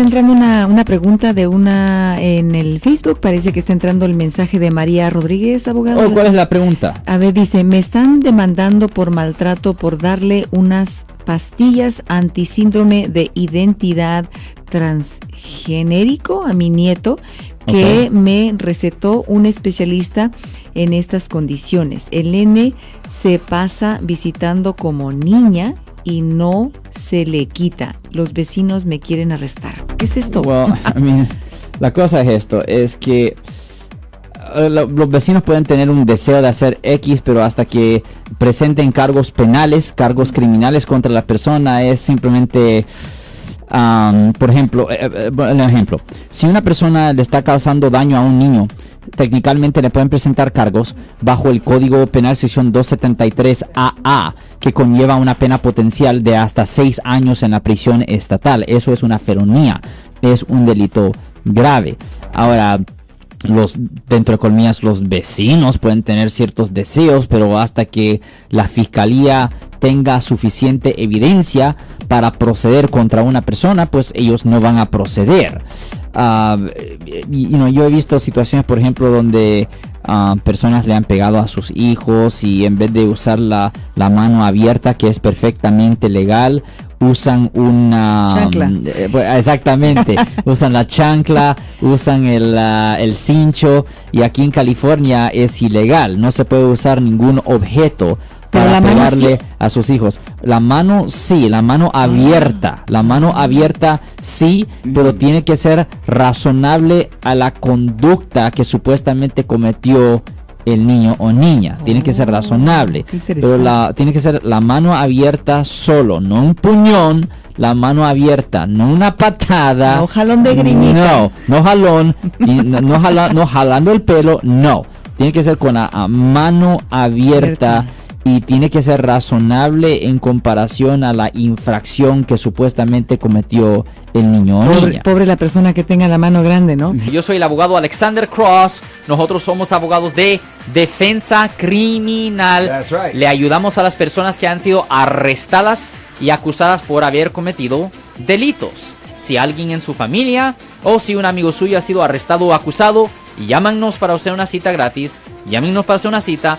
Está entrando una, una pregunta de una en el Facebook. Parece que está entrando el mensaje de María Rodríguez, abogado. Oh, ¿Cuál es la pregunta? A ver, dice, me están demandando por maltrato por darle unas pastillas antisíndrome de identidad transgenérico a mi nieto que me recetó un especialista en estas condiciones. El nene se pasa visitando como niña y no se le quita. Los vecinos me quieren arrestar. ¿Qué es esto? Well, I mean, la cosa es esto, es que eh, lo- los vecinos pueden tener un deseo de hacer X, pero hasta que presenten cargos penales, cargos criminales contra la persona, es simplemente, am, por ejemplo, eh, eh, ejemplo, si una persona le está causando daño a un niño, técnicamente le pueden presentar cargos bajo el Código Penal sección 273 AA, que conlleva una pena potencial de hasta seis años en la prisión estatal. Eso es una felonía, es un delito grave. Ahora, los dentro de comillas los vecinos pueden tener ciertos deseos pero hasta que la fiscalía tenga suficiente evidencia para proceder contra una persona pues ellos no van a proceder. Ah, y- y, no, yo he visto situaciones por ejemplo donde ah, personas le han pegado a sus hijos y en vez de usar la, la mano abierta que es perfectamente legal usan una Chancla. eh, pues, exactamente usan la chancla usan el, el cincho y aquí en California es ilegal no se puede usar ningún objeto para pegarle sí. a sus hijos la mano sí la mano Ah. abierta la mano abierta sí pero tiene que ser razonable a la conducta que supuestamente cometió el niño o niña tiene que ser Oh, razonable pero la tiene que ser la mano abierta solo, no un puñón, la mano abierta, no una patada. No jalón de griñita. No, no jalón, y no, no jala- no jalando el pelo, no. Tiene que ser con la mano abierta Abierta. Y tiene que ser razonable en comparación a la infracción que supuestamente cometió el niño o Pobre, niña. pobre la persona que tenga la mano grande, ¿no? Yo soy el abogado Alexander Cross. Nosotros somos abogados de defensa criminal. That's right. Le ayudamos a las personas que han sido arrestadas y acusadas por haber cometido delitos. Si alguien en su familia o si un amigo suyo ha sido arrestado o acusado, llámanos para hacer una cita gratis. Llámenos para hacer una cita.